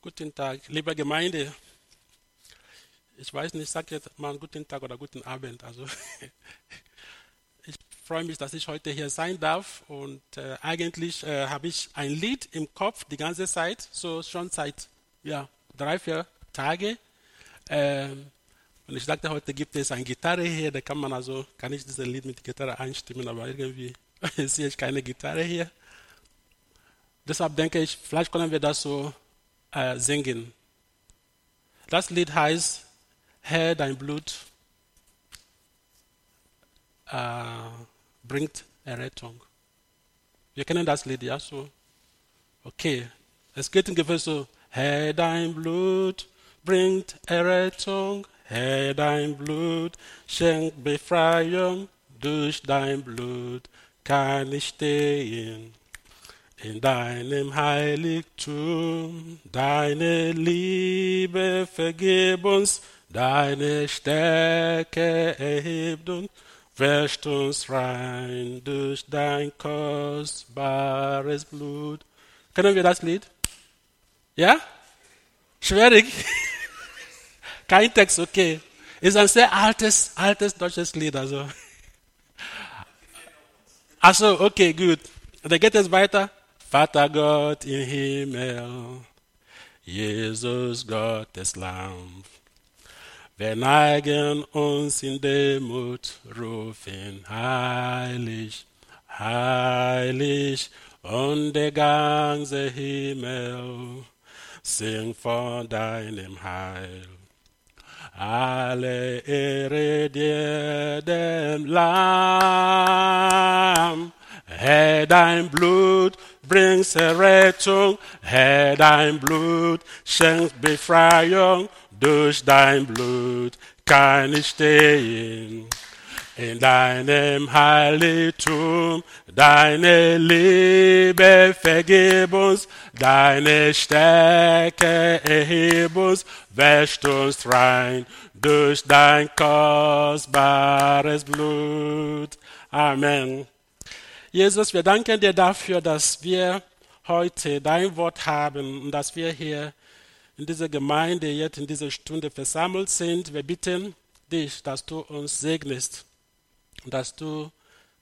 Guten Tag, liebe Gemeinde. Ich weiß nicht, sag jetzt mal guten Tag oder guten Abend. Also ich freue mich, dass ich heute hier sein darf und äh, eigentlich äh, habe ich ein Lied im Kopf die ganze Zeit, so schon seit ja, drei, vier Tagen. Ähm, und ich dachte, heute gibt es eine Gitarre hier, da kann man also, kann ich dieses Lied mit Gitarre einstimmen, aber irgendwie sehe ich keine Gitarre hier. Deshalb denke ich, vielleicht können wir das so äh, singen. Das Lied heißt Herr, dein Blut äh, bringt Errettung. Wir kennen das Lied, ja, so. Okay. Es geht ungefähr so, Herr, dein Blut bringt Errettung. Herr, dein Blut schenkt Befreiung. Durch dein Blut kann ich stehen. In deinem Heiligtum, deine Liebe vergib uns, deine Stärke erhebt uns, wäscht uns rein durch dein kostbares Blut. Kennen wir das Lied? Ja? Schwierig? Kein Text, okay. Ist ein sehr altes, altes deutsches Lied, also. Also, okay, gut. Dann geht es weiter. Vater Gott im Himmel, Jesus Gottes Lamm, wir neigen uns in Demut, rufen heilig, heilig, und der ganze Himmel. Singt von deinem Heil. Alle Ehre dir, dem Lamm, Herr, dein Blut bringt Errettung, Herr, dein Blut schenkt Befreiung, durch dein Blut kann ich stehen. In deinem Heiligtum, deine Liebe vergib uns, deine Stärke erheb uns, wäscht uns rein durch dein kostbares Blut. Amen. Jesus, wir danken dir dafür, dass wir heute dein Wort haben und dass wir hier in dieser Gemeinde jetzt in dieser Stunde versammelt sind. Wir bitten dich, dass du uns segnest und dass du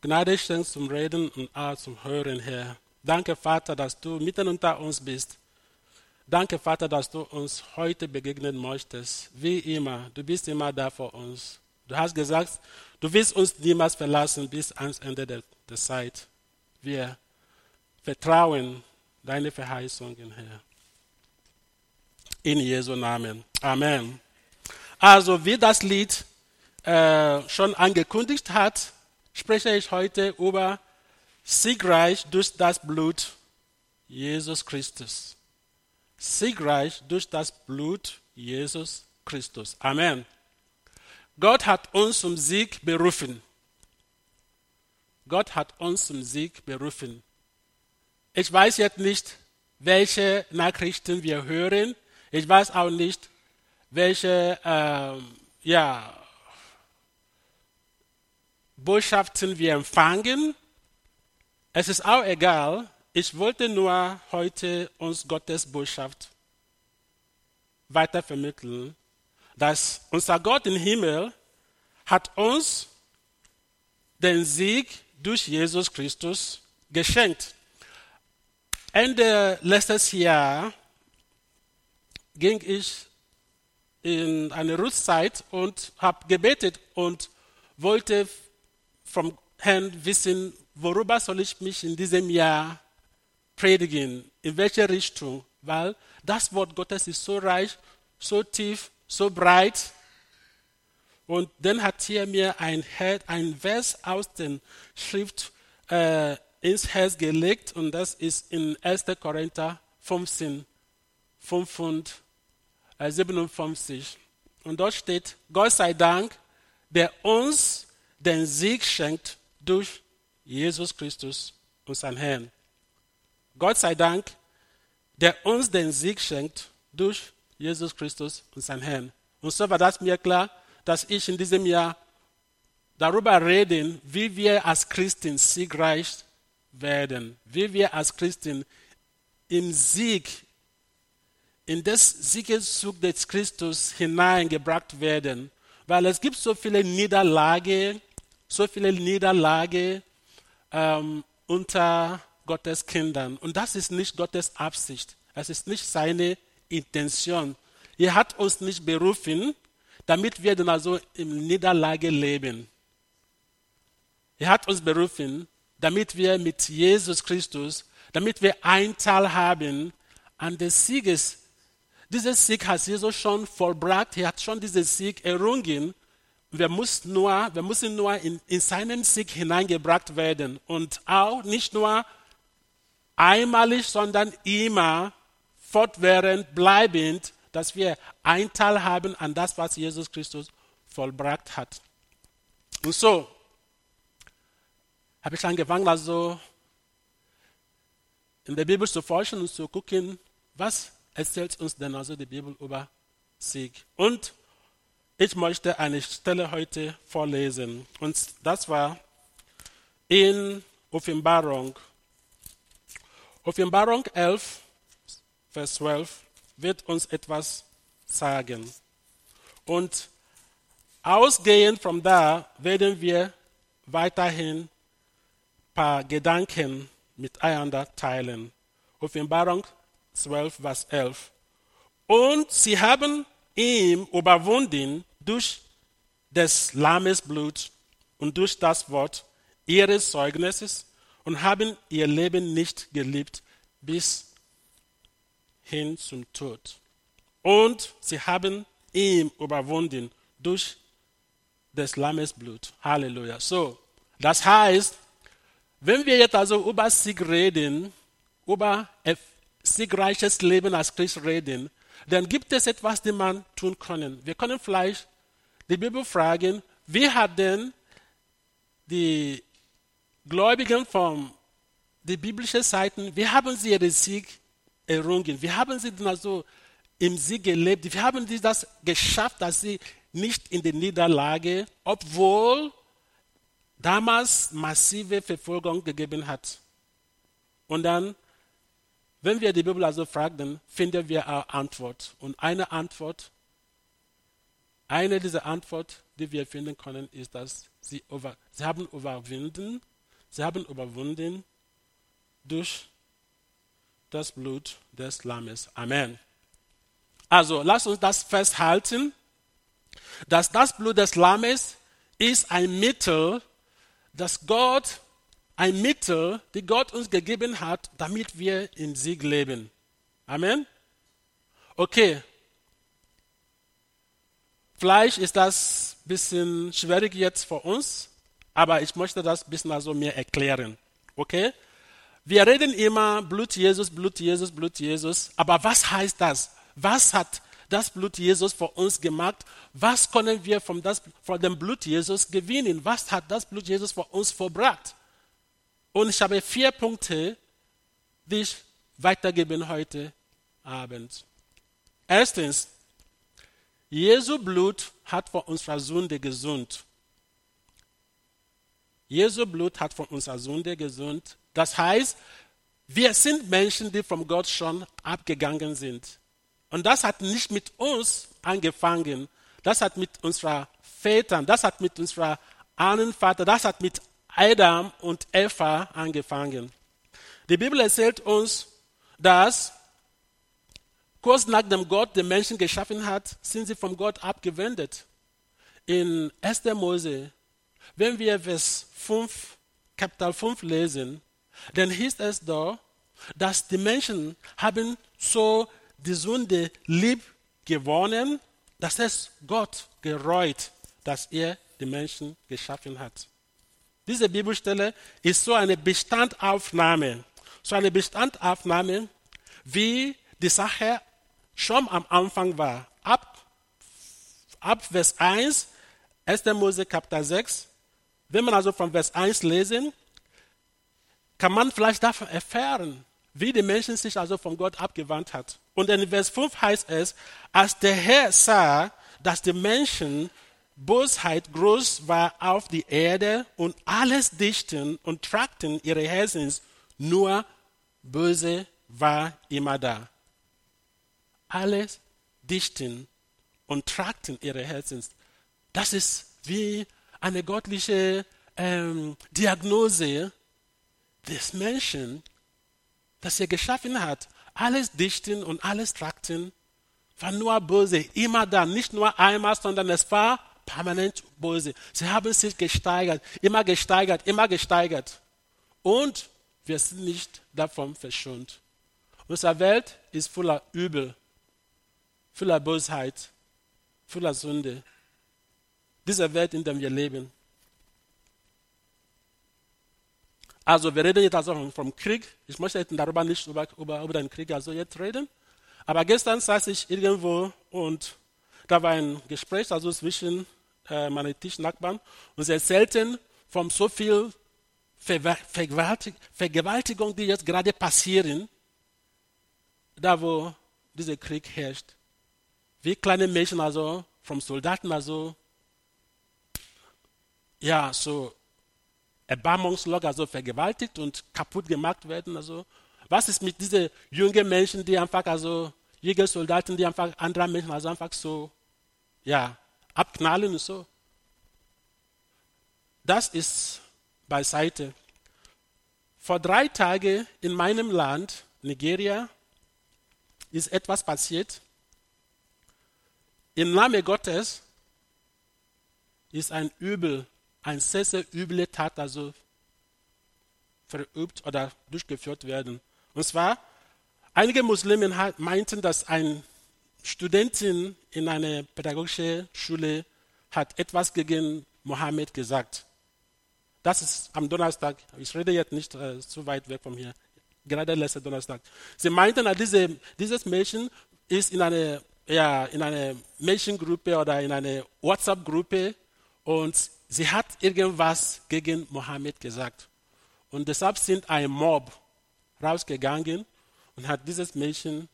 Gnade schenkst zum Reden und auch zum Hören, Herr. Danke, Vater, dass du mitten unter uns bist. Danke, Vater, dass du uns heute begegnen möchtest. Wie immer, du bist immer da für uns. Du hast gesagt, du wirst uns niemals verlassen bis ans Ende der der Zeit. Wir vertrauen deine Verheißungen, Herr. In Jesu Namen. Amen. Also, wie das Lied äh, schon angekündigt hat, spreche ich heute über Siegreich durch das Blut Jesus Christus. Siegreich durch das Blut Jesus Christus. Amen. Gott hat uns zum Sieg berufen. Gott hat uns zum Sieg berufen. Ich weiß jetzt nicht, welche Nachrichten wir hören. Ich weiß auch nicht, welche äh, ja, Botschaften wir empfangen. Es ist auch egal. Ich wollte nur heute uns Gottes Botschaft weitervermitteln, dass unser Gott im Himmel hat uns den Sieg durch Jesus Christus geschenkt. Ende letztes Jahr ging ich in eine Rüstzeit und habe gebetet und wollte vom Herrn wissen, worüber soll ich mich in diesem Jahr predigen, in welche Richtung, weil das Wort Gottes ist so reich, so tief, so breit. Und dann hat er mir ein, ein Vers aus der Schrift äh, ins Herz gelegt und das ist in 1. Korinther 15, 5 und, äh, 57. Und dort steht, Gott sei Dank, der uns den Sieg schenkt durch Jesus Christus, unseren Herrn. Gott sei Dank, der uns den Sieg schenkt durch Jesus Christus, unseren Herrn. Und so war das mir klar, dass ich in diesem Jahr darüber reden, wie wir als Christen siegreich werden, wie wir als Christen im Sieg in das Siegeszug des Christus hineingebracht werden, weil es gibt so viele Niederlage, so viele Niederlage ähm, unter Gottes Kindern. Und das ist nicht Gottes Absicht. Es ist nicht seine Intention. Er hat uns nicht berufen, damit wir dann also in Niederlage leben. Er hat uns berufen, damit wir mit Jesus Christus, damit wir einen Teil haben an des Sieges. Dieser Sieg hat Jesus schon vollbracht. Er hat schon diesen Sieg errungen. Wir müssen nur, wir müssen nur in, in seinen Sieg hineingebracht werden. Und auch nicht nur einmalig, sondern immer fortwährend, bleibend, dass wir einen Teil haben an das, was Jesus Christus vollbracht hat. Und so habe ich angefangen, also in der Bibel zu forschen und zu gucken, was erzählt uns denn also die Bibel über Sieg. Und ich möchte eine Stelle heute vorlesen. Und das war in Offenbarung. Offenbarung 11, Vers 12 wird uns etwas sagen. Und ausgehend von da werden wir weiterhin ein paar Gedanken miteinander teilen. Offenbarung 12, Vers 11. Und sie haben ihm überwunden durch des Lammes Blut und durch das Wort ihres Zeugnisses und haben ihr Leben nicht geliebt bis hin zum Tod. Und sie haben ihm überwunden durch des Lammes Blut. Halleluja. So, das heißt, wenn wir jetzt also über Sieg reden, über ein siegreiches Leben als Christ reden, dann gibt es etwas, das man tun können. Wir können vielleicht die Bibel fragen, wie hat denn die Gläubigen von den biblischen Seiten, wie haben sie ihren Sieg errungen? Wie haben sie also im Sieg gelebt? Wie haben sie das geschafft, dass sie nicht in der Niederlage, obwohl damals massive Verfolgung gegeben hat? Und dann wenn wir die Bibel also fragen, finden wir eine Antwort. Und eine Antwort, eine dieser Antworten, die wir finden können, ist, dass sie, über, sie haben überwunden, sie haben überwunden durch das Blut des Lammes. Amen. Also, lasst uns das festhalten, dass das Blut des Lammes ist ein Mittel, das Gott ein Mittel, die Gott uns gegeben hat, damit wir in Sieg leben. Amen. Okay. Vielleicht ist das ein bisschen schwierig jetzt für uns, aber ich möchte das ein bisschen also mir erklären. Okay? Wir reden immer Blut Jesus, Blut Jesus, Blut Jesus, aber was heißt das? Was hat das Blut Jesus für uns gemacht? Was können wir von, das, von dem Blut Jesus gewinnen? Was hat das Blut Jesus für uns verbracht? Und ich habe vier Punkte, die ich weitergeben heute Abend. Erstens, Jesu Blut hat von unserer Sünde gesund. Jesu Blut hat von unserer Sünde gesund. Das heißt, wir sind Menschen, die von Gott schon abgegangen sind. Und das hat nicht mit uns angefangen. Das hat mit unserer Vätern, das hat mit unserer Ahnenvater, das hat mit Adam und Eva angefangen. Die Bibel erzählt uns, dass kurz nachdem Gott den Menschen geschaffen hat, sind sie von Gott abgewendet. In 1. Mose, wenn wir Vers 5, Kapitel 5 lesen, dann hieß es da, dass die Menschen haben so die Sünde lieb gewonnen, dass es Gott gereut, dass er die Menschen geschaffen hat. Diese Bibelstelle ist so eine Bestandaufnahme, so eine Bestandaufnahme, wie die Sache schon am Anfang war. Ab, ab Vers 1, 1. Mose Kapitel 6, wenn man also von Vers 1 lesen, kann man vielleicht davon erfahren, wie die Menschen sich also von Gott abgewandt hat. Und in Vers 5 heißt es, als der Herr sah, dass die Menschen Bosheit groß war auf die Erde und alles dichten und tragten ihre Herzens, nur Böse war immer da. alles dichten und tragten ihre Herzen. Das ist wie eine göttliche ähm, Diagnose des Menschen, das er geschaffen hat. Alles dichten und alles tragten war nur böse, immer da, nicht nur einmal, sondern es war permanent böse. Sie haben sich gesteigert, immer gesteigert, immer gesteigert. Und wir sind nicht davon verschont. Unsere Welt ist voller Übel, voller Bosheit, voller Sünde. Diese Welt, in der wir leben. Also, wir reden jetzt also vom Krieg. Ich möchte darüber nicht über, über, über den Krieg also jetzt reden. Aber gestern saß ich irgendwo und da war ein Gespräch also zwischen äh, meinen Tischnachbarn und sie erzählten von so viel Vergewaltigung, die jetzt gerade passieren, da wo dieser Krieg herrscht. Wie kleine Mädchen also vom Soldaten also ja so erbarmungslos also vergewaltigt und kaputt gemacht werden also was ist mit diesen jungen Menschen, die einfach, also junge Soldaten, die einfach andere Menschen also einfach so, ja, abknallen und so? Das ist beiseite. Vor drei Tagen in meinem Land, Nigeria, ist etwas passiert. Im Namen Gottes ist ein Übel, ein sehr, sehr üble Tat also verübt oder durchgeführt werden. Und zwar, einige Muslime meinten, dass eine Studentin in einer pädagogischen Schule hat etwas gegen Mohammed gesagt. Das ist am Donnerstag, ich rede jetzt nicht äh, zu weit weg von hier, gerade letzten Donnerstag. Sie meinten, dass diese, dieses Mädchen ist in einer ja, in eine Mädchengruppe oder in eine WhatsApp-Gruppe und sie hat irgendwas gegen Mohammed gesagt. Und deshalb sind ein Mob rausgegangen und hat dieses Mädchen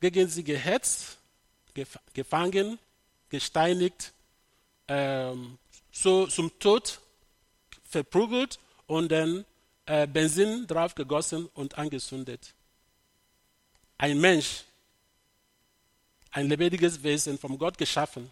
gegen sie gehetzt, gefangen, gesteinigt, ähm, so zum Tod verprügelt und dann äh, Benzin drauf gegossen und angezündet. Ein Mensch, ein lebendiges Wesen, vom Gott geschaffen,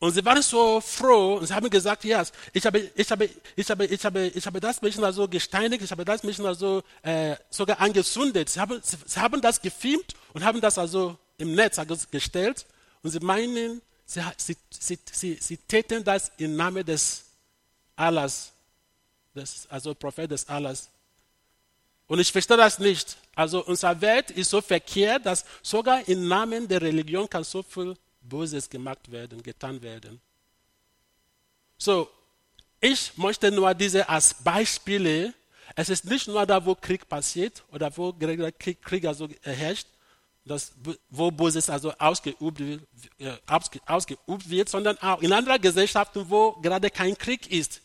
und sie waren so froh und sie haben gesagt, ja, yes, ich habe, ich habe, ich habe, ich habe, ich habe das Mädchen also gesteinigt, ich habe das Mädchen also äh, sogar angezündet. Sie haben, sie, sie, haben das gefilmt und haben das also im Netz also gestellt und sie meinen, sie, sie, sie, sie, sie täten das im Namen des Allahs, des, also Prophet des Allahs. Und ich verstehe das nicht. Also unsere Welt ist so verkehrt, dass sogar im Namen der Religion kann so viel Böses gemacht werden, getan werden. So, ich möchte nur diese als Beispiele. Es ist nicht nur da, wo Krieg passiert oder wo Krieg, Krieg also herrscht, das, wo Böses also ausgeübt, äh, ausgeübt wird, sondern auch in anderen Gesellschaften, wo gerade kein Krieg ist,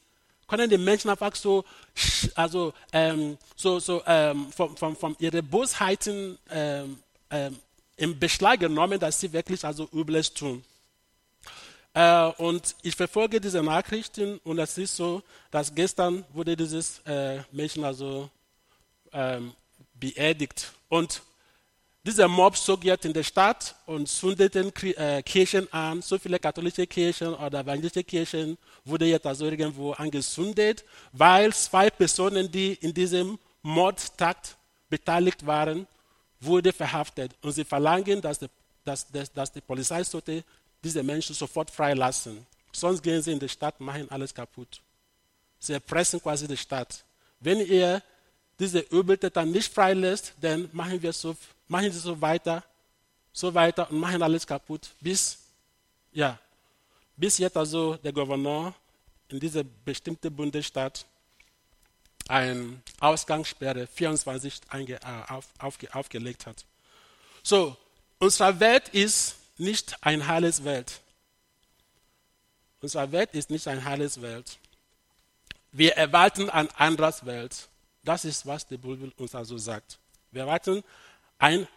können die Menschen einfach so, also, ähm, so, so ähm, von, von, von ihren Bosheiten ähm, ähm, in Beschlag genommen, dass sie wirklich also Übles tun. Äh, und ich verfolge diese Nachrichten und es ist so, dass gestern wurde dieses äh, Mädchen also ähm, beerdigt. Und dieser Mob zog jetzt in der Stadt und zündeten äh, Kirchen an. So viele katholische Kirchen oder evangelische Kirchen wurde jetzt also irgendwo angezündet, weil zwei Personen, die in diesem Mordtakt beteiligt waren, wurde verhaftet und sie verlangen, dass die, dass, dass, dass die Polizei sollte diese Menschen sofort freilassen. Sonst gehen sie in die Stadt, machen alles kaputt. Sie erpressen quasi die Stadt. Wenn ihr diese Übeltäter nicht freilässt, dann machen wir so, machen sie so weiter, so weiter und machen alles kaputt, bis, ja, bis jetzt also der Gouverneur in dieser bestimmten Bundesstaat eine Ausgangssperre 24 einge, äh, auf, auf, aufgelegt hat. So, unsere Welt ist nicht ein heiles Welt. Unsere Welt ist nicht ein heiles Welt. Wir erwarten ein anderes Welt. Das ist, was die Bibel uns also sagt. Wir erwarten ein,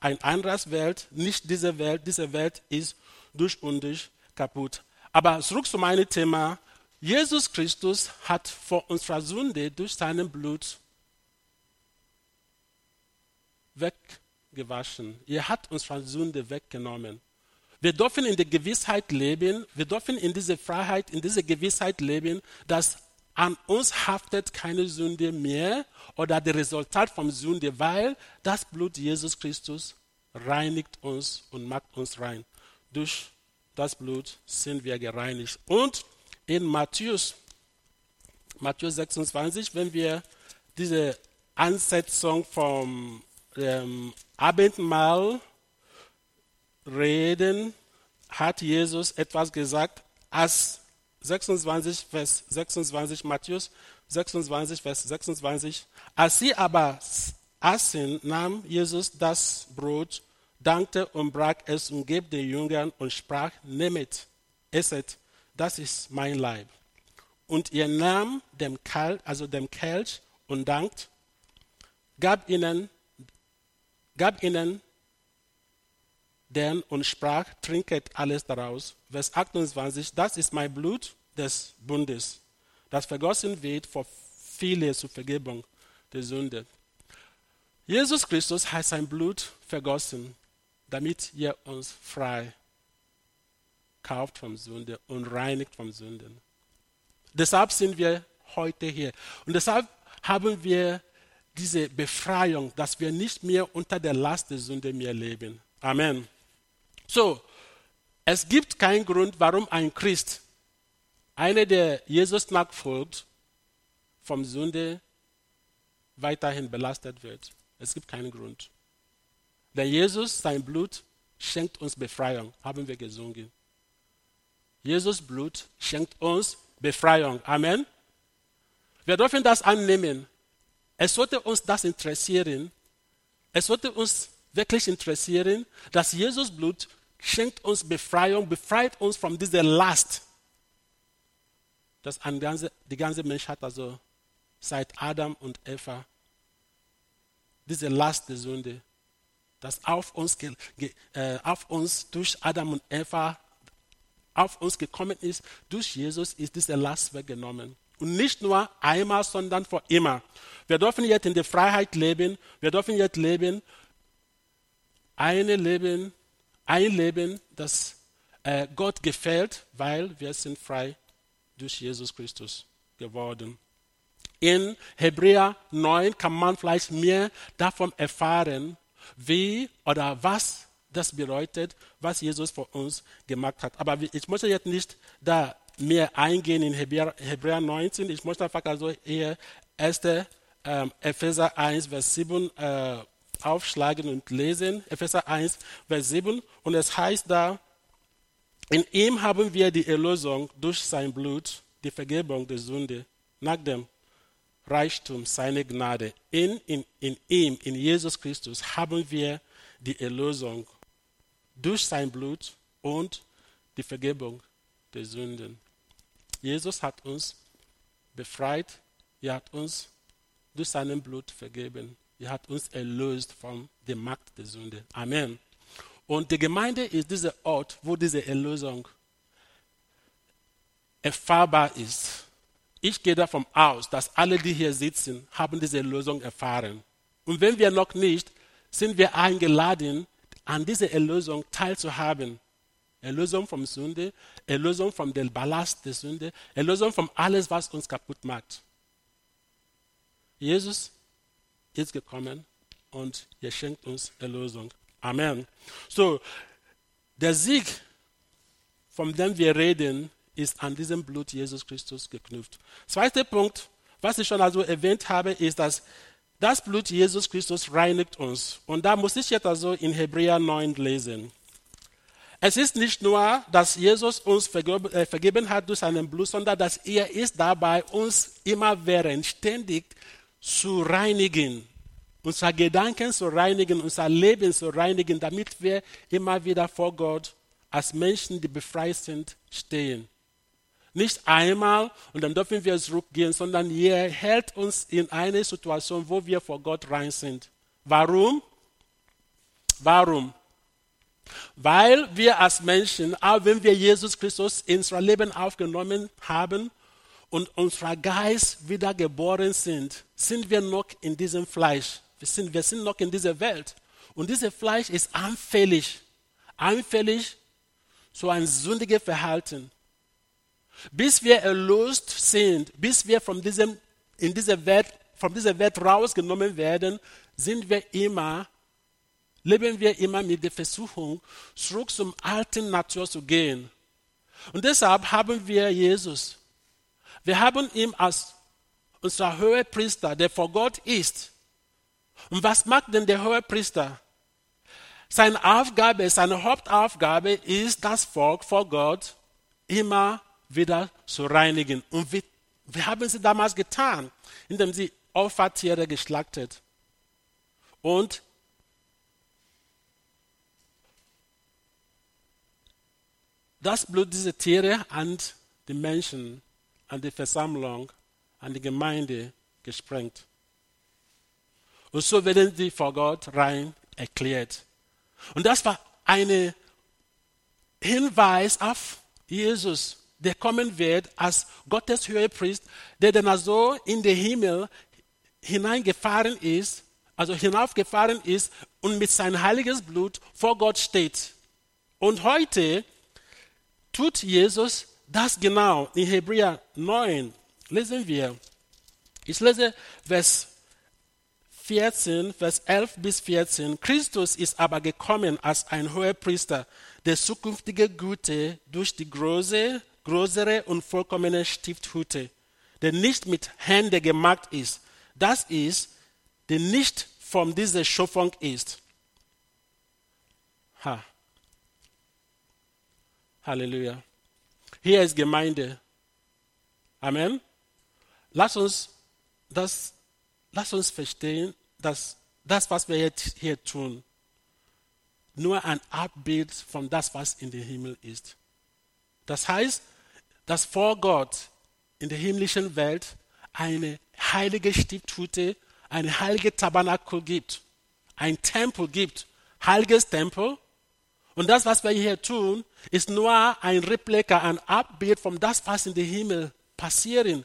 ein anderes Welt, nicht diese Welt. Diese Welt ist durch und durch kaputt. Aber zurück zu meinem Thema. Jesus Christus hat vor unserer Sünde durch seinen Blut weggewaschen. Er hat uns von Sünde weggenommen. Wir dürfen in der Gewissheit leben, wir dürfen in dieser Freiheit, in dieser Gewissheit leben, dass an uns haftet keine Sünde mehr oder das Resultat von Sünde, weil das Blut Jesus Christus reinigt uns und macht uns rein. Durch das Blut sind wir gereinigt. Und in Matthäus, Matthäus 26, wenn wir diese Ansetzung vom ähm, Abendmahl reden, hat Jesus etwas gesagt, als 26, Vers 26, Matthäus 26, Vers 26. Als sie aber aßen, nahm Jesus das Brot, dankte und brach es und gab den Jüngern und sprach, nehmet, esset, das ist mein Leib. Und er nahm dem Kelch, also dem Kelch und dankt, gab ihnen, gab ihnen den und sprach, trinket alles daraus. Vers 28, das ist mein Blut des Bundes, das vergossen wird für viele zur Vergebung der Sünde. Jesus Christus hat sein Blut vergossen, damit er uns frei kauft vom Sünde und reinigt vom Sünden. Deshalb sind wir heute hier. Und deshalb haben wir diese Befreiung, dass wir nicht mehr unter der Last der Sünde mehr leben. Amen. So, es gibt keinen Grund, warum ein Christ, einer, der Jesus nachfolgt, vom Sünde weiterhin belastet wird. Es gibt keinen Grund. Denn Jesus, sein Blut, schenkt uns Befreiung, haben wir gesungen. Jesus Blut schenkt uns Befreiung. Amen. Wir dürfen das annehmen. Es sollte uns das interessieren. Es sollte uns wirklich interessieren, dass Jesus Blut schenkt uns Befreiung, befreit uns von dieser Last, dass ganze, die ganze Menschheit also seit Adam und Eva diese Last der Sünde, das auf uns, äh, auf uns durch Adam und Eva auf uns gekommen ist, durch Jesus ist diese Last weggenommen. Und nicht nur einmal, sondern für immer. Wir dürfen jetzt in der Freiheit leben. Wir dürfen jetzt leben, eine Leben, ein Leben, das äh, Gott gefällt, weil wir sind frei durch Jesus Christus geworden. In Hebräer 9 kann man vielleicht mehr davon erfahren, wie oder was das bedeutet, was Jesus für uns gemacht hat. Aber ich möchte jetzt nicht da mehr eingehen in Hebräer, Hebräer 19. Ich möchte einfach also eher 1. Ähm, Epheser 1, Vers 7 äh, aufschlagen und lesen. Epheser 1, Vers 7. Und es heißt da, in ihm haben wir die Erlösung durch sein Blut, die Vergebung der Sünde, nach dem Reichtum seiner Gnade. In, in, in ihm, in Jesus Christus, haben wir die Erlösung durch sein Blut und die Vergebung der Sünden. Jesus hat uns befreit, er hat uns durch sein Blut vergeben, er hat uns erlöst von der Macht der Sünde. Amen. Und die Gemeinde ist dieser Ort, wo diese Erlösung erfahrbar ist. Ich gehe davon aus, dass alle, die hier sitzen, haben diese Erlösung erfahren. Und wenn wir noch nicht, sind wir eingeladen, an dieser Erlösung teilzuhaben. Erlösung vom Sünde, Erlösung vom Ballast der Sünde, Erlösung von alles, was uns kaputt macht. Jesus ist gekommen und er schenkt uns Erlösung. Amen. So, der Sieg, von dem wir reden, ist an diesem Blut Jesus Christus geknüpft. Zweiter Punkt, was ich schon also erwähnt habe, ist, dass das Blut Jesus Christus reinigt uns. Und da muss ich jetzt also in Hebräer 9 lesen. Es ist nicht nur, dass Jesus uns äh, vergeben hat durch seinen Blut, sondern dass er ist dabei, uns immerwährend, ständig zu reinigen, unser Gedanken zu reinigen, unser Leben zu reinigen, damit wir immer wieder vor Gott als Menschen, die befreit sind, stehen. Nicht einmal und dann dürfen wir zurückgehen, sondern er hält uns in eine Situation, wo wir vor Gott rein sind. Warum? Warum? Weil wir als Menschen, auch wenn wir Jesus Christus in unser Leben aufgenommen haben und unser Geist wiedergeboren sind, sind wir noch in diesem Fleisch. Wir sind, wir sind noch in dieser Welt. Und dieses Fleisch ist anfällig. Anfällig zu einem sündigen Verhalten. Bis wir erlöst sind, bis wir von diesem, in dieser Welt, von dieser Welt rausgenommen werden, sind wir immer, leben wir immer mit der Versuchung, zurück zum alten Natur zu gehen. Und deshalb haben wir Jesus. Wir haben ihn als unser hoher Priester, der vor Gott ist. Und was macht denn der hohe Priester? Seine Aufgabe, seine Hauptaufgabe ist, das Volk vor Gott immer wieder zu reinigen. Und wir, wir haben sie damals getan, indem sie Opfertiere geschlachtet und das Blut dieser Tiere an die Menschen, an die Versammlung, an die Gemeinde gesprengt. Und so werden sie vor Gott rein erklärt. Und das war ein Hinweis auf Jesus, der kommen wird als Gottes Höhepriest, der dann also in den Himmel hineingefahren ist, also hinaufgefahren ist und mit seinem heiliges Blut vor Gott steht. Und heute tut Jesus das genau. In Hebräer 9 lesen wir. Ich lese Vers 14, Vers 11 bis 14. Christus ist aber gekommen als ein hoher Priester, der zukünftige Güte durch die große, größere und vollkommene Stifthütte, der nicht mit Händen gemacht ist. Das ist, der nicht von dieser Schöpfung ist. Ha. Halleluja. Hier ist Gemeinde. Amen. Lass uns das lass uns verstehen, dass das, was wir jetzt hier tun, nur ein Abbild von das, was in den Himmel ist. Das heißt, dass vor Gott in der himmlischen Welt eine heilige Stiftshütte, eine heilige Tabernakel gibt, ein Tempel gibt, heiliges Tempel. Und das, was wir hier tun, ist nur ein Replika, ein Abbild von das, was in den Himmel passiert.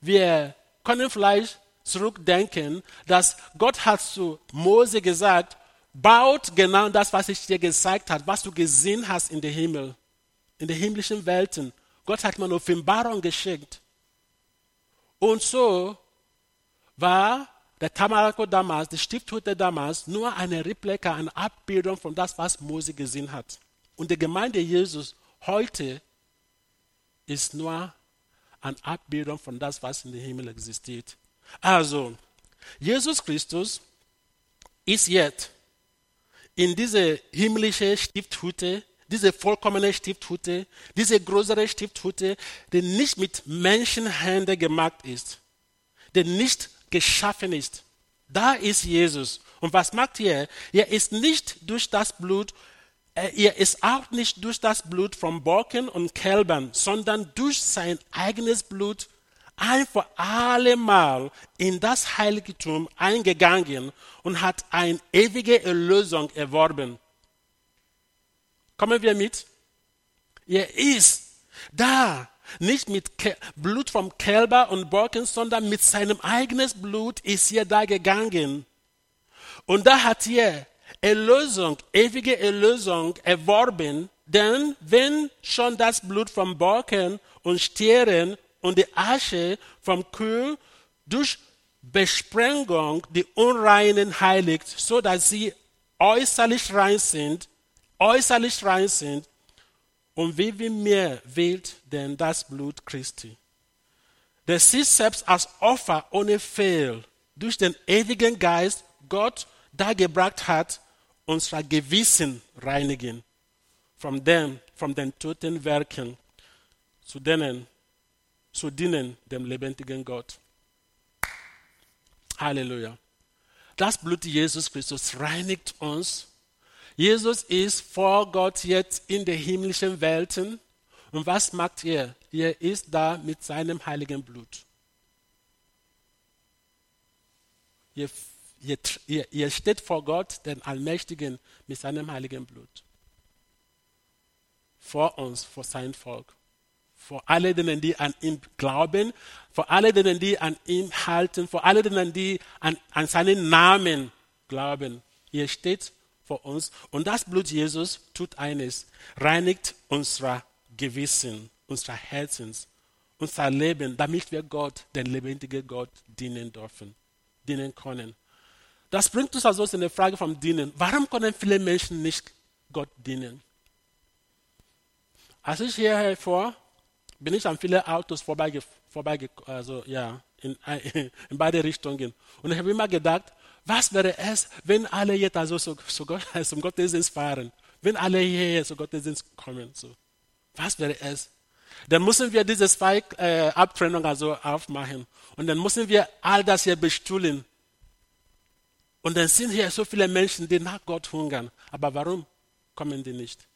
Wir können vielleicht zurückdenken, dass Gott hat zu Mose gesagt, baut genau das, was ich dir gezeigt habe, was du gesehen hast in den Himmel, in den himmlischen Welten. Gott hat mir eine Offenbarung geschickt. Und so war der Tabernakel damals, die Stifthütte damals, nur eine Replika, eine Abbildung von das, was Mose gesehen hat. Und die Gemeinde Jesus heute ist nur eine Abbildung von das, was in den Himmel existiert. Also, Jesus Christus ist jetzt in diese himmlische Stifthütte, diese vollkommene Stifthütte, diese größere Stifthütte, die nicht mit Menschenhänden gemacht ist, die nicht geschaffen ist. Da ist Jesus. Und was macht er? Er ist nicht durch das Blut, äh, er ist auch nicht durch das Blut von Bocken und Kälbern, sondern durch sein eigenes Blut ein für alle Mal in das Heiligtum eingegangen und hat eine ewige Erlösung erworben. Kommen wir mit? Er ist da, nicht mit Blut vom Kälber und Bocken, sondern mit seinem eigenen Blut ist er da gegangen. Und da hat er Erlösung, ewige Erlösung erworben, denn wenn schon das Blut vom Bocken und Stieren und die Asche vom Kühl durch Besprengung die Unreinen heiligt, so dass sie äußerlich rein sind, äußerlich rein sind. Und wie viel mehr wählt denn das Blut Christi? Der sich selbst als Opfer ohne Fehl durch den ewigen Geist Gott dargebracht hat, unser Gewissen reinigen von dem, von den toten Werken, zu denen zu dienen dem lebendigen Gott. Halleluja. Das Blut Jesus Christus reinigt uns. Jesus ist vor Gott jetzt in den himmlischen Welten. Und was macht er? Er ist da mit seinem heiligen Blut. Er, er, er steht vor Gott, den Allmächtigen, mit seinem heiligen Blut. Vor uns, vor sein Volk Vor alle denen, die an ihn glauben, vor alle denen, die an ihm halten, vor alle denen, die an, an seinen Namen glauben. Hier steht vor uns. Und das Blut Jesus tut eines, reinigt unser Gewissen, unser Herzens, unser Leben, damit wir Gott, den lebendigen Gott, dienen dürfen, dienen können. Das bringt uns also in die Frage vom Dienen. Warum können viele Menschen nicht Gott dienen? Als ich hierher vor, bin ich an viele Autos vorbeigefahren, vorbei, also ja, in, in beide Richtungen. Und ich habe immer gedacht, was wäre es, wenn alle jetzt also so, so Gott, zum Gottesdienst fahren? Wenn alle hierher zum Gottesdienst kommen? So. Was wäre es? Dann müssen wir diese zwei äh, Abtrennungen also aufmachen. Und dann müssen wir all das hier bestuhlen. Und dann sind hier so viele Menschen, die nach Gott hungern. Aber warum kommen die nicht?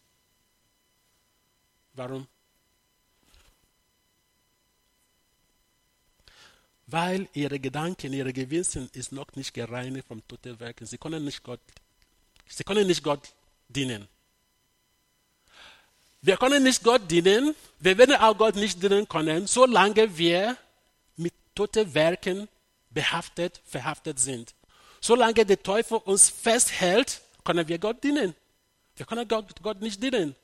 Warum? Weil ihre Gedanken, ihre Gewissen ist noch nicht gereinigt vom toten Werken. Sie können nicht Gott, sie können nicht Gott dienen. Wir können nicht Gott dienen, wir werden auch Gott nicht dienen können, solange wir mit toten Werken behaftet, verhaftet sind. Solange der Teufel uns festhält, können wir Gott dienen. Wir können Gott, Gott nicht dienen.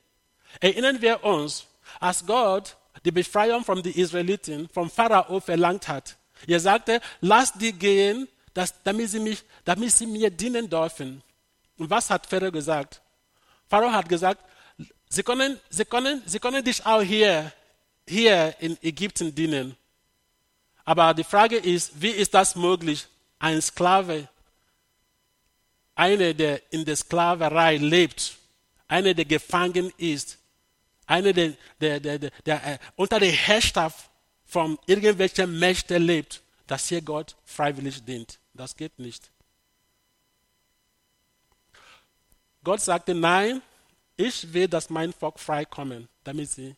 Erinnern wir uns, als Gott die Befreiung von den Israeliten vom Pharao verlangt hat, er sagte, lasst die gehen, dass, damit, sie mich, damit sie mir dienen dürfen. Und was hat Pharao gesagt? Pharao hat gesagt, sie können, sie können, sie können dich auch hier, hier in Ägypten dienen. Aber die Frage ist, wie ist das möglich? Ein Sklave, einer, der in der Sklaverei lebt, einer, der gefangen ist, einer, der, der, der, der, der äh, unter der Herrschaft von irgendwelchen Mächten lebt, dass hier Gott freiwillig dient. Das geht nicht. Gott sagte, nein, ich will, dass mein Volk frei kommen, damit sie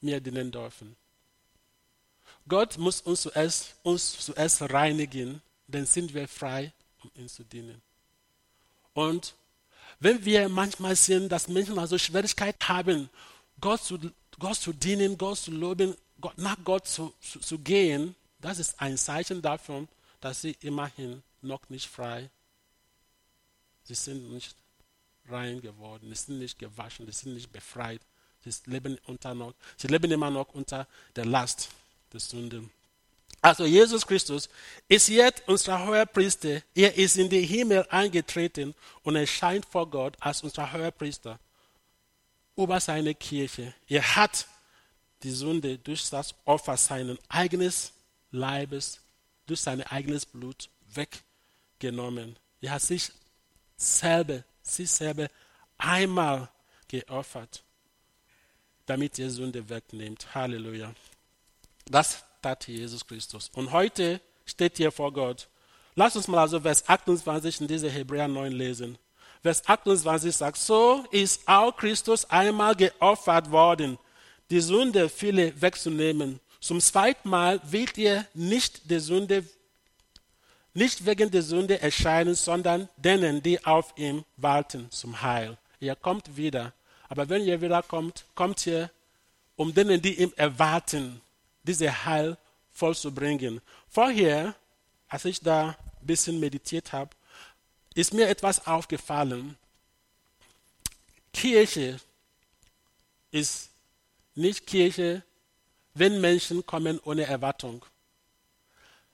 mir dienen dürfen. Gott muss uns zuerst, uns zuerst reinigen, dann sind wir frei, um ihm zu dienen. Und wenn wir manchmal sehen, dass Menschen also Schwierigkeiten haben, Gott zu Gott zu dienen, Gott zu loben, Gott, nach Gott zu, zu, zu gehen, das ist ein Zeichen dafür, dass sie immerhin noch nicht frei Sie sind nicht rein geworden, sie sind nicht gewaschen, sie sind nicht befreit. Sie leben, unter noch, sie leben immer noch unter der Last der Sünde. Also Jesus Christus ist jetzt unser hoher Priester. Er ist in den Himmel eingetreten und erscheint vor Gott als unser hoher Priester über seine Kirche. Er hat die Sünde durch das Opfer seines eigenen Leibes, durch sein eigenes Blut weggenommen. Er hat sich selber, sich selber einmal geopfert, damit er Sünde wegnimmt. Halleluja. Das tat Jesus Christus. Und heute steht hier vor Gott. Lass uns mal also Vers 28 in dieser Hebräer 9 lesen. Vers 28 sagt, so ist auch Christus einmal geopfert worden, die Sünde viele wegzunehmen. Zum zweiten Mal wird er nicht der Sünde, nicht wegen der Sünde erscheinen, sondern denen, die auf ihm warten, zum Heil. Er kommt wieder. Aber wenn er wiederkommt, kommt er, um denen, die ihm erwarten, diese Heil vollzubringen. Vorher, als ich da ein bisschen meditiert habe, ist mir etwas aufgefallen. Kirche ist nicht Kirche, wenn Menschen kommen ohne Erwartung.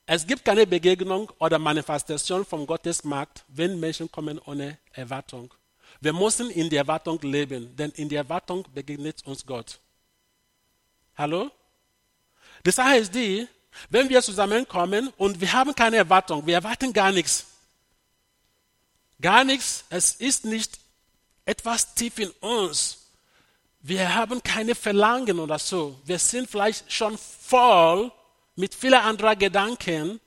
Es gibt keine Begegnung oder Manifestation vom Gottesmarkt, wenn Menschen kommen ohne Erwartung. Wir müssen in der Erwartung leben, denn in der Erwartung begegnet uns Gott. Hallo? Die Sache ist die, wenn wir zusammenkommen und wir haben keine Erwartung, wir erwarten gar nichts, Gar nichts. Es ist nicht etwas tief in uns. Wir haben keine Verlangen oder so. Wir sind vielleicht schon voll mit vielen anderen Gedanken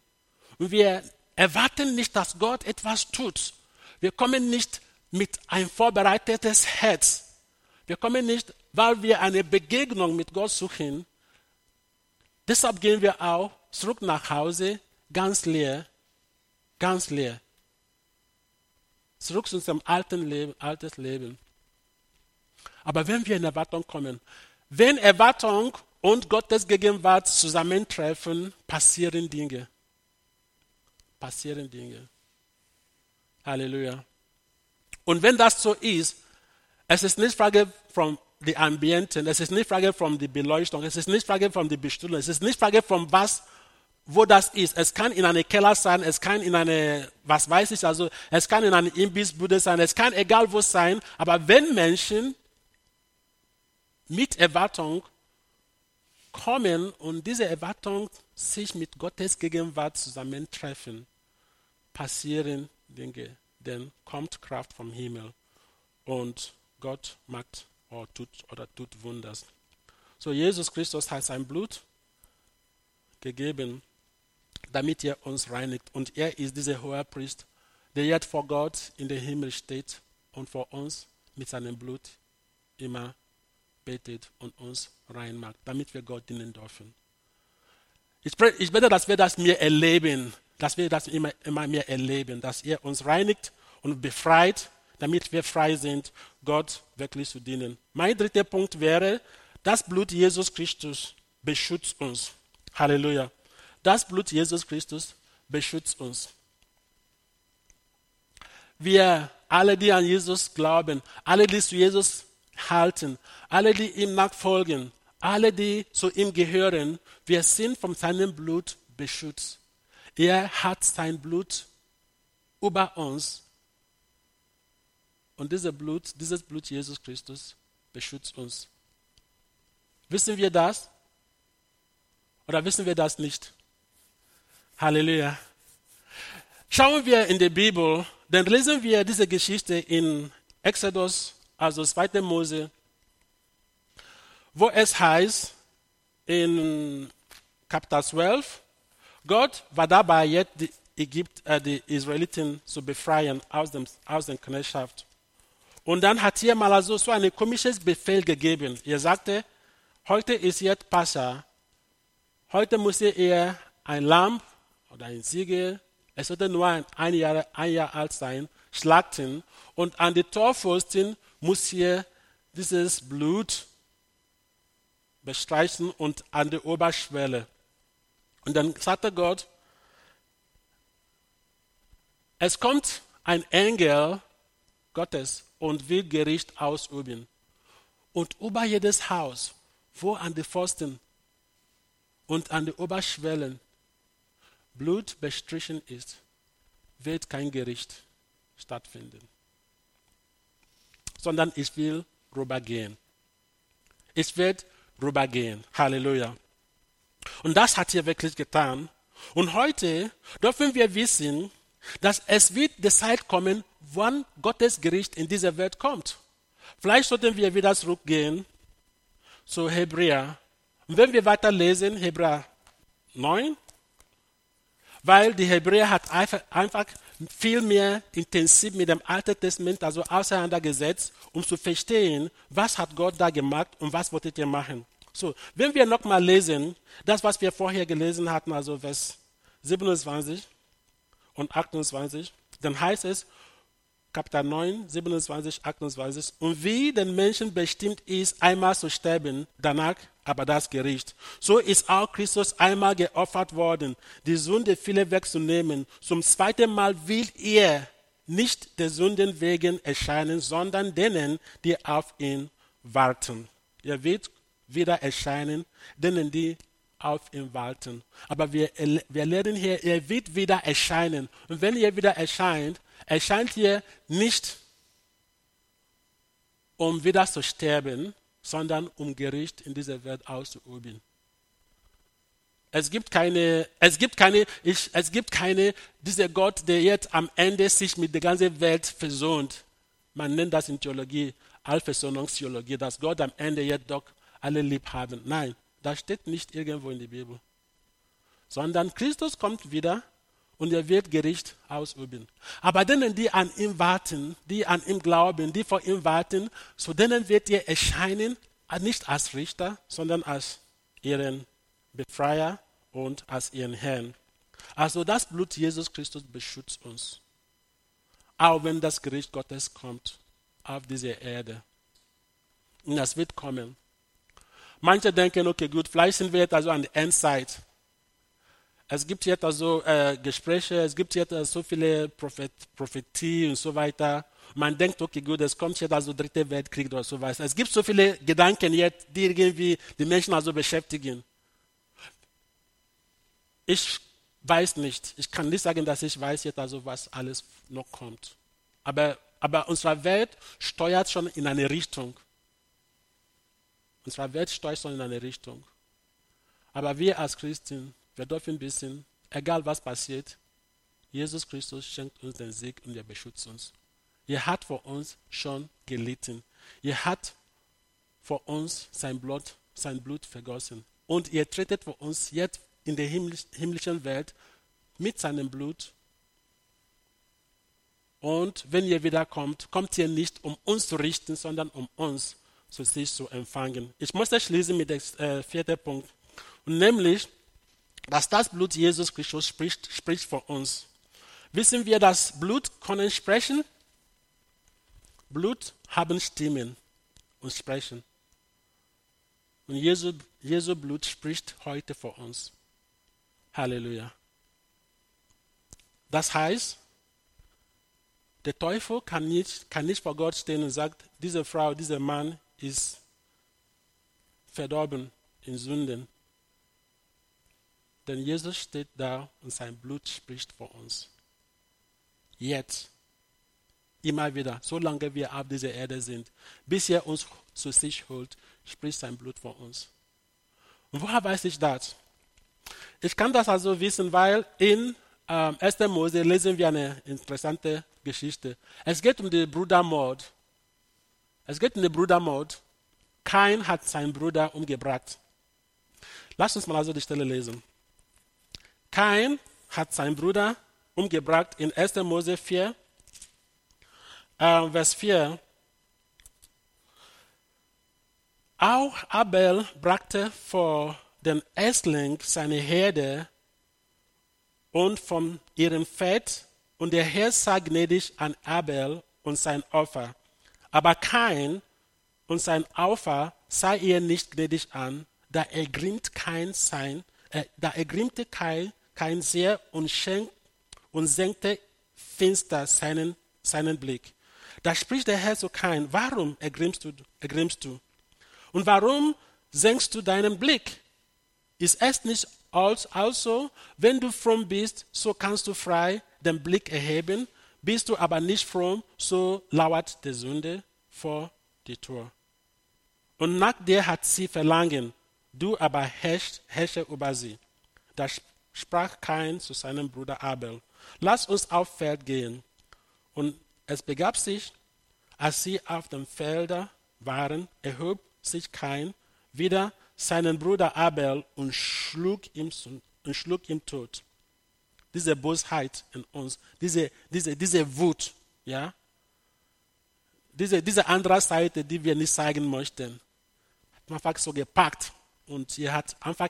und wir erwarten nicht, dass Gott etwas tut. Wir kommen nicht mit ein vorbereitetes Herz. Wir kommen nicht, weil wir eine Begegnung mit Gott suchen. Deshalb gehen wir auch zurück nach Hause ganz leer, ganz leer zurück zu unserem alten Leben, altes Leben. Aber wenn wir in Erwartung kommen, Wenn Erwartung und Gottes Gegenwart zusammentreffen, passieren Dinge. Passieren Dinge. Halleluja. Und wenn das so ist, es ist nicht Frage von die Ambienten, es ist nicht Frage von der Beleuchtung, es ist nicht Frage von der Bestuhlung, es ist nicht Frage von was, wo das ist. Es kann in einem Keller sein, es kann in eine, was weiß ich, also es kann in einer Imbissbude sein, es kann egal wo sein, aber wenn Menschen mit Erwartung kommen und diese Erwartung sich mit Gottes Gegenwart zusammentreffen, passieren Dinge, denn kommt Kraft vom Himmel und Gott macht oder tut, oder tut Wunders. So, Jesus Christus hat sein Blut gegeben, damit er uns reinigt. Und er ist dieser hohe Priest, der jetzt vor Gott in den Himmel steht und vor uns mit seinem Blut immer betet und uns rein macht, damit wir Gott dienen dürfen. Ich, ich bete, dass wir das mehr erleben, dass wir das immer, immer mehr erleben, dass er uns reinigt und befreit, damit wir frei sind, Gott wirklich zu dienen. Mein dritter Punkt wäre, das Blut Jesus Christus beschützt uns. Halleluja. Das Blut Jesus Christus beschützt uns. Wir alle, die an Jesus glauben, alle, die zu Jesus halten, alle, die ihm nachfolgen, alle, die zu ihm gehören, wir sind von seinem Blut beschützt. Er hat sein Blut über uns. Und dieses Blut, dieses Blut Jesus Christus beschützt uns. Wissen wir das? Oder wissen wir das nicht? Halleluja. Schauen wir in die Bibel, dann lesen wir diese Geschichte in Exodus also 2. Mose, wo es heißt in Kapitel 12, Gott war dabei, jetzt die, Ägypt, äh, die Israeliten zu befreien aus, dem, aus der Knechtschaft. Und dann hat er mal also so ein komisches Befehl gegeben. Er sagte, heute ist jetzt Pascha. Heute muss er ein Lamm oder ein Siegel, es sollte nur ein, Jahr, ein Jahr alt sein, schlachten und an die Torpfosten muss hier dieses Blut bestreichen und an der Oberschwelle. Und dann sagte Gott, es kommt ein Engel Gottes und will Gericht ausüben. Und über jedes Haus, wo an den Pfosten und an den Oberschwellen Blut bestrichen ist, wird kein Gericht stattfinden sondern ich will rübergehen. Ich werde rübergehen. Halleluja. Und das hat er wirklich getan. Und heute dürfen wir wissen, dass es wird die Zeit kommen, wann Gottes Gericht in diese Welt kommt. Vielleicht sollten wir wieder zurückgehen zu Hebräer. Und wenn wir weiter lesen, Hebräer 9, weil die Hebräer hat einfach viel mehr intensiv mit dem Alten Testament, also auseinandergesetzt, um zu verstehen, was hat Gott da gemacht und was wollte er machen. So, wenn wir nochmal lesen, das, was wir vorher gelesen hatten, also Vers 27 und 28, dann heißt es, Kapitel 9, 27, 28. Und wie den Menschen bestimmt ist, einmal zu sterben, danach aber das Gericht. So ist auch Christus einmal geopfert worden, die Sünde viele wegzunehmen. Zum zweiten Mal will er nicht der Sünden wegen erscheinen, sondern denen, die auf ihn warten. Er wird wieder erscheinen, denen, die auf ihn warten. Aber wir, wir lernen hier, er wird wieder erscheinen. Und wenn er wieder erscheint, erscheint hier nicht, um wieder zu sterben, sondern um Gericht in dieser Welt auszuüben. Es gibt keine, es gibt keine, ich, es gibt keine, dieser Gott, der jetzt am Ende sich mit der ganzen Welt versöhnt. Man nennt das in Theologie Allversöhnungstheologie, dass Gott am Ende jetzt doch alle lieb haben. Nein, das steht nicht irgendwo in der Bibel. Sondern Christus kommt wieder und er wird Gericht ausüben. Aber denen, die an ihm warten, die an ihm glauben, die vor ihm warten, zu denen wird er erscheinen, nicht als Richter, sondern als ihren Befreier und als ihren Herrn. Also das Blut Jesus Christus beschützt uns. Auch wenn das Gericht Gottes kommt auf diese Erde. Und das wird kommen. Manche denken, okay, gut, vielleicht sind wir jetzt also an der Endzeit. Es gibt jetzt also äh, Gespräche, es gibt jetzt also so viele Prophet, Prophetie und so weiter. Man denkt, okay, gut, es kommt jetzt also dritte Weltkrieg oder so weiter. Es gibt so viele Gedanken jetzt, die irgendwie die Menschen also beschäftigen. Ich weiß nicht. Ich kann nicht sagen, dass ich weiß jetzt also, was alles noch kommt. Aber, aber unsere Welt steuert schon in eine Richtung. Unsere Welt steuert schon in eine Richtung. Aber wir als Christen, wir dürfen wissen, egal was passiert, Jesus Christus schenkt uns den Sieg und er beschützt uns. Er hat für uns schon gelitten. Er hat für uns sein Blut, sein Blut vergossen. Und er tretet für uns jetzt in der himmlischen Welt mit seinem Blut. Und wenn ihr wiederkommt, kommt ihr nicht, um uns zu richten, sondern um uns zu sich zu empfangen. Ich möchte schließen mit dem äh, vierten Punkt. Und nämlich, dass das Blut Jesus Christus spricht, spricht für uns. Wissen wir, dass Blut können sprechen? Blut haben Stimmen und sprechen. Und Jesu, Jesu Blut spricht heute für uns. Halleluja. Das heißt, der Teufel kann nicht, kann nicht vor Gott stehen und sagt, diese Frau, dieser Mann ist verdorben in Sünden. Denn Jesus steht da und sein Blut spricht vor uns. Jetzt. Immer wieder, solange wir auf dieser Erde sind, bis er uns zu sich holt, spricht sein Blut vor uns. Und woher weiß ich das? Ich kann das also wissen, weil in ähm, 1. Mose lesen wir eine interessante Geschichte. Es geht um den Brudermord. Es geht um den Brudermord. Kain hat seinen Bruder umgebracht. Lass uns mal also die Stelle lesen. Kain hat seinen Bruder umgebracht in 1. Mose 4, äh, Vers 4. Auch Abel brachte vor den Erstling seine Herde und von ihrem Fett, und der Herr sah gnädig an Abel und sein Opfer. Aber Kain und sein Opfer sah er nicht gnädig an, da ergrimmt kein sein, äh, da ergrimmte Kain, kein sehr und, schenkt, und senkte finster seinen, seinen Blick. Da spricht der Herr zu Kain, warum ergrimmst du, ergrimmst du? Und warum senkst du deinen Blick? Ist es nicht also, wenn du fromm bist, so kannst du frei den Blick erheben, bist du aber nicht fromm, so lauert die Sünde vor die Tür. Und nach dir hat sie Verlangen, du aber herrschst, herrsche über sie. Da sprach Kain zu seinem Bruder Abel, lass uns auf Feld gehen. Und es begab sich, als sie auf dem Felder waren, erhob sich Kain wieder seinen Bruder Abel und schlug ihn, und schlug ihn tot. Diese Bosheit in uns, diese, diese, diese Wut, ja, diese, diese andere Seite, die wir nicht zeigen möchten, hat man einfach so gepackt und er hat einfach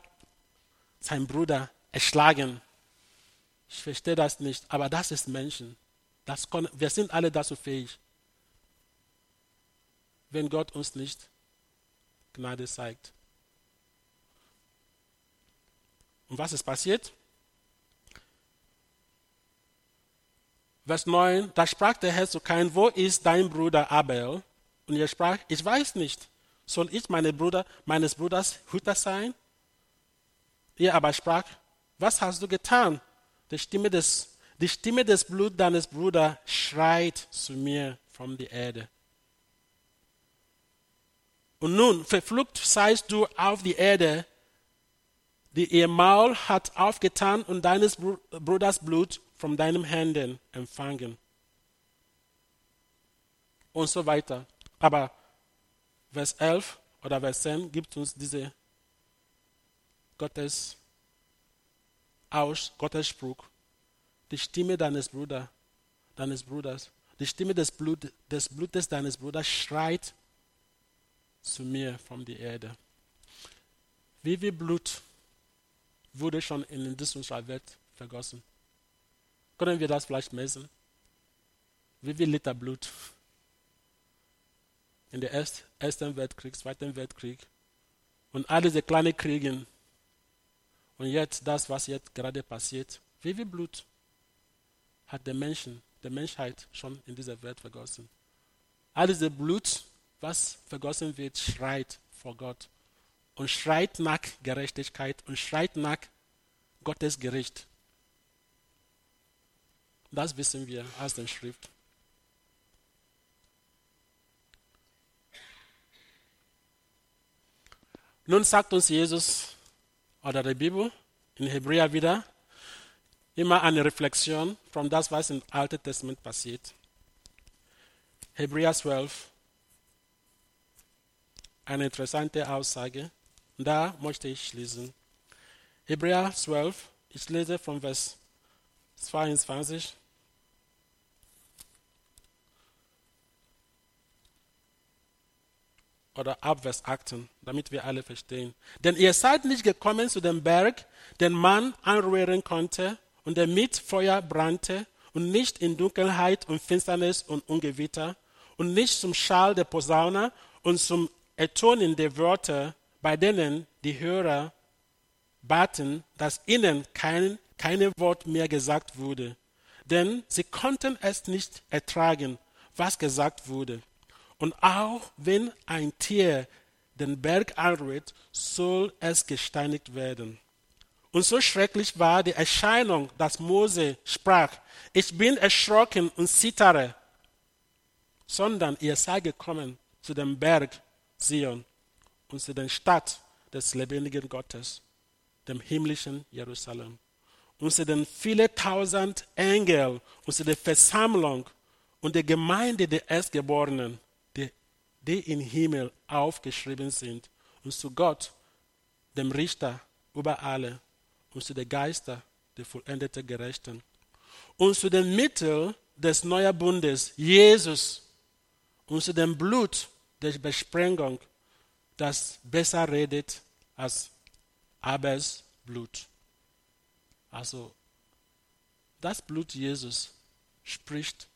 seinen Bruder erschlagen. Ich verstehe das nicht, aber das ist Menschen. Das kann, wir sind alle dazu fähig, wenn Gott uns nicht Gnade zeigt. Und was ist passiert? Vers 9, da sprach der Herr zu Kain, wo ist dein Bruder Abel? Und er sprach, ich weiß nicht. Soll ich meine Bruder, meines Bruders Hüter sein? Er aber sprach, was hast du getan? Die Stimme des, die Stimme des Blut deines Bruders schreit zu mir von der Erde. Und nun, verflucht seist du auf die Erde, die ihr Maul hat aufgetan und deines Bruders Blut von deinen Händen empfangen. Und so weiter. Aber Vers 11 oder Vers 10 gibt uns diese Gottes Aus, Gottes Spruch. Die Stimme deines Bruders, deines Bruders, die Stimme des, Blut, des Blutes deines Bruders schreit zu mir von der Erde. Wie viel Blut wurde schon in unserer Welt vergossen. Können wir das vielleicht messen? Wie viel Liter Blut in der Ersten Weltkrieg, Zweiten Weltkrieg, Und all diese kleinen Kriege. Und jetzt das, was jetzt gerade passiert. Wie viel Blut hat der Menschen, der Menschheit schon in dieser Welt vergossen? All diese Blut, was vergossen wird, schreit vor Gott und schreit nach Gerechtigkeit und schreit nach Gottes Gericht. Das wissen wir aus der Schrift. Nun sagt uns Jesus oder die Bibel in Hebräer wieder immer eine Reflexion von das, was im Alten Testament passiert. Hebräer 12, eine interessante Aussage. Da möchte ich schließen. Hebräer 12, ich lese von Vers 22. Oder ab Vers 18, damit wir alle verstehen. Denn ihr seid nicht gekommen zu dem Berg, den man anrühren konnte und der mit Feuer brannte und nicht in Dunkelheit und Finsternis und Ungewitter und nicht zum Schall der Posaune und zum Ertonen der Wörter, bei denen die Hörer baten, dass ihnen kein, keine Wort mehr gesagt wurde. Denn sie konnten es nicht ertragen, was gesagt wurde. Und auch wenn ein Tier den Berg anrührt, soll es gesteinigt werden. Und so schrecklich war die Erscheinung, dass Mose sprach, ich bin erschrocken und zittere, sondern ihr seid gekommen zu dem Berg Zion und zu der Stadt des lebendigen Gottes, dem himmlischen Jerusalem, und zu den vielen tausend Engeln und zu der Versammlung und der Gemeinde der Erstgeborenen, die, im Himmel aufgeschrieben sind, und zu Gott, dem Richter über alle, und zu den Geister der vollendeten Gerechten, und zu den Mitteln des neuen Bundes, Jesus, und zu dem Blut der Besprengung, das besser redet als Abels Blut. Also das Blut Jesus spricht,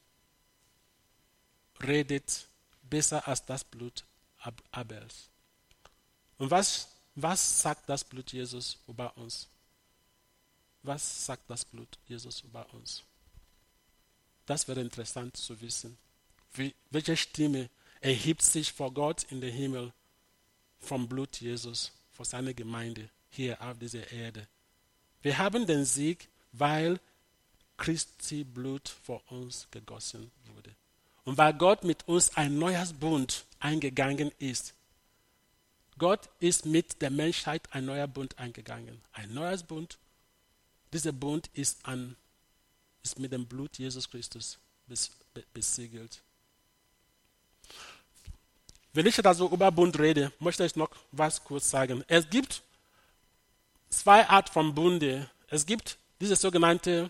redet besser als das Blut Abels. Und was, was sagt das Blut Jesus über uns? Was sagt das Blut Jesus über uns? Das wäre interessant zu wissen. Wie, welche Stimme erhebt sich vor Gott in den Himmel vom Blut Jesus, vor seiner Gemeinde hier auf dieser Erde. Wir haben den Sieg, weil Christi Blut vor uns gegossen wurde. Und weil Gott mit uns ein neues Bund eingegangen ist. Gott ist mit der Menschheit ein neuer Bund eingegangen. Ein neues Bund. Dieser Bund ist, an, ist mit dem Blut Jesus Christus besiegelt. Wenn ich da über Bund rede, möchte ich noch was kurz sagen. Es gibt zwei Arten von Bunde. Es gibt diese sogenannte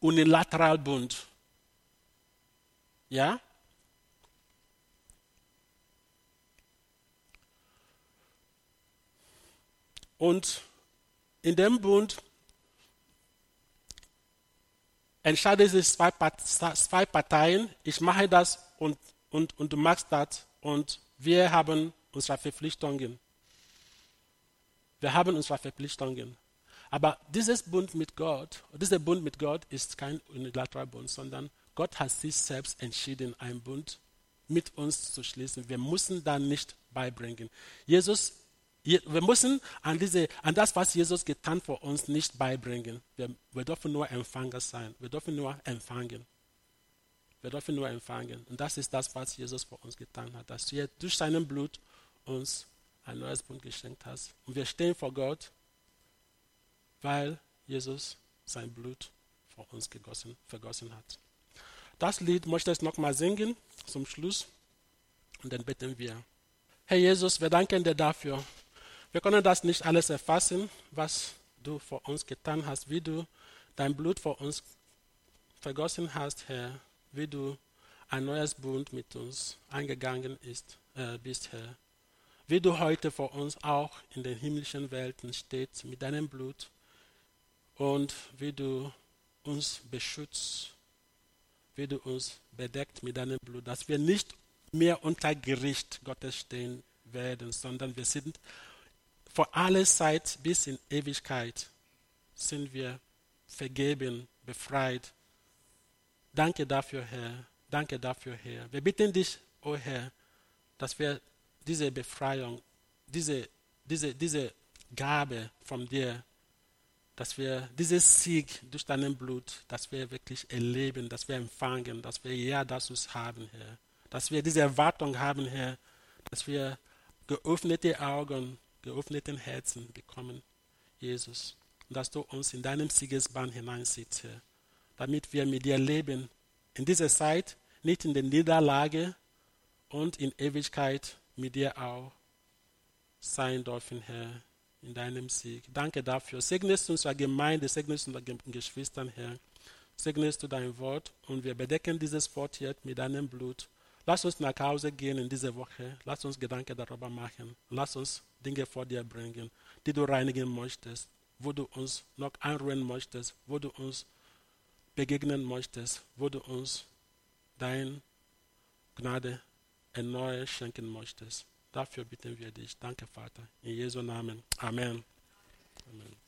Unilateralbund. Ja? Und in dem Bund entscheiden sich zwei Parteien, ich mache das und und, und du machst das und wir haben unsere Verpflichtungen. Wir haben unsere Verpflichtungen. Aber dieses Bund mit Gott, dieser Bund mit Gott ist kein unilateraler Bund, sondern Gott hat sich selbst entschieden, einen Bund mit uns zu schließen. Wir müssen da nicht beibringen. Jesus, wir müssen an, diese, an das, was Jesus getan für uns, nicht beibringen. Wir, wir dürfen nur Empfänger sein. Wir dürfen nur empfangen. Wir dürfen nur empfangen. Und das ist das, was Jesus für uns getan hat, dass er durch seinen Blut uns ein neues Bund geschenkt hat. Und wir stehen vor Gott, weil Jesus sein Blut für uns gegossen, vergossen hat. Das Lied möchte ich nochmal singen zum Schluss und dann beten wir. Herr Jesus, wir danken dir dafür. Wir können das nicht alles erfassen, was du für uns getan hast, wie du dein Blut für uns vergossen hast, Herr wie du ein neues Bund mit uns eingegangen ist, äh, bist, Herr. Wie du heute vor uns auch in den himmlischen Welten stehst mit deinem Blut und wie du uns beschützt, wie du uns bedeckt mit deinem Blut, dass wir nicht mehr unter Gericht Gottes stehen, werden, sondern wir sind vor aller Zeit bis in Ewigkeit sind wir vergeben, befreit. Danke dafür, Herr. Danke dafür, Herr. Wir bitten dich, o oh Herr, dass wir diese Befreiung, diese, diese, diese Gabe von dir, dass wir dieses Sieg durch deinen Blut, dass wir wirklich erleben, dass wir empfangen, dass wir ja das uns haben, Herr. Dass wir diese Erwartung haben, Herr, dass wir geöffnete Augen, geöffneten Herzen bekommen, Jesus. Und dass du uns in deinem Siegesbahn hineinsetzt, Herr. Damit wir mit dir leben. In dieser Zeit, nicht in der Niederlage und in Ewigkeit mit dir auch sein dürfen, Herr in deinem Sieg. Danke dafür. Segnest unsere Gemeinde, segnest unsere Geschwister, Herr. Segnest du dein Wort und wir bedecken dieses Wort jetzt mit deinem Blut. Lass uns nach Hause gehen in dieser Woche. Lass uns Gedanken darüber machen. Lass uns Dinge vor dir bringen, die du reinigen möchtest, wo du uns noch anrühren möchtest, wo du uns begegnen möchtest, wo du uns dein Gnade erneuert schenken möchtest. Dafür bitten wir dich. Danke, Vater. In Jesu Namen. Amen. Amen.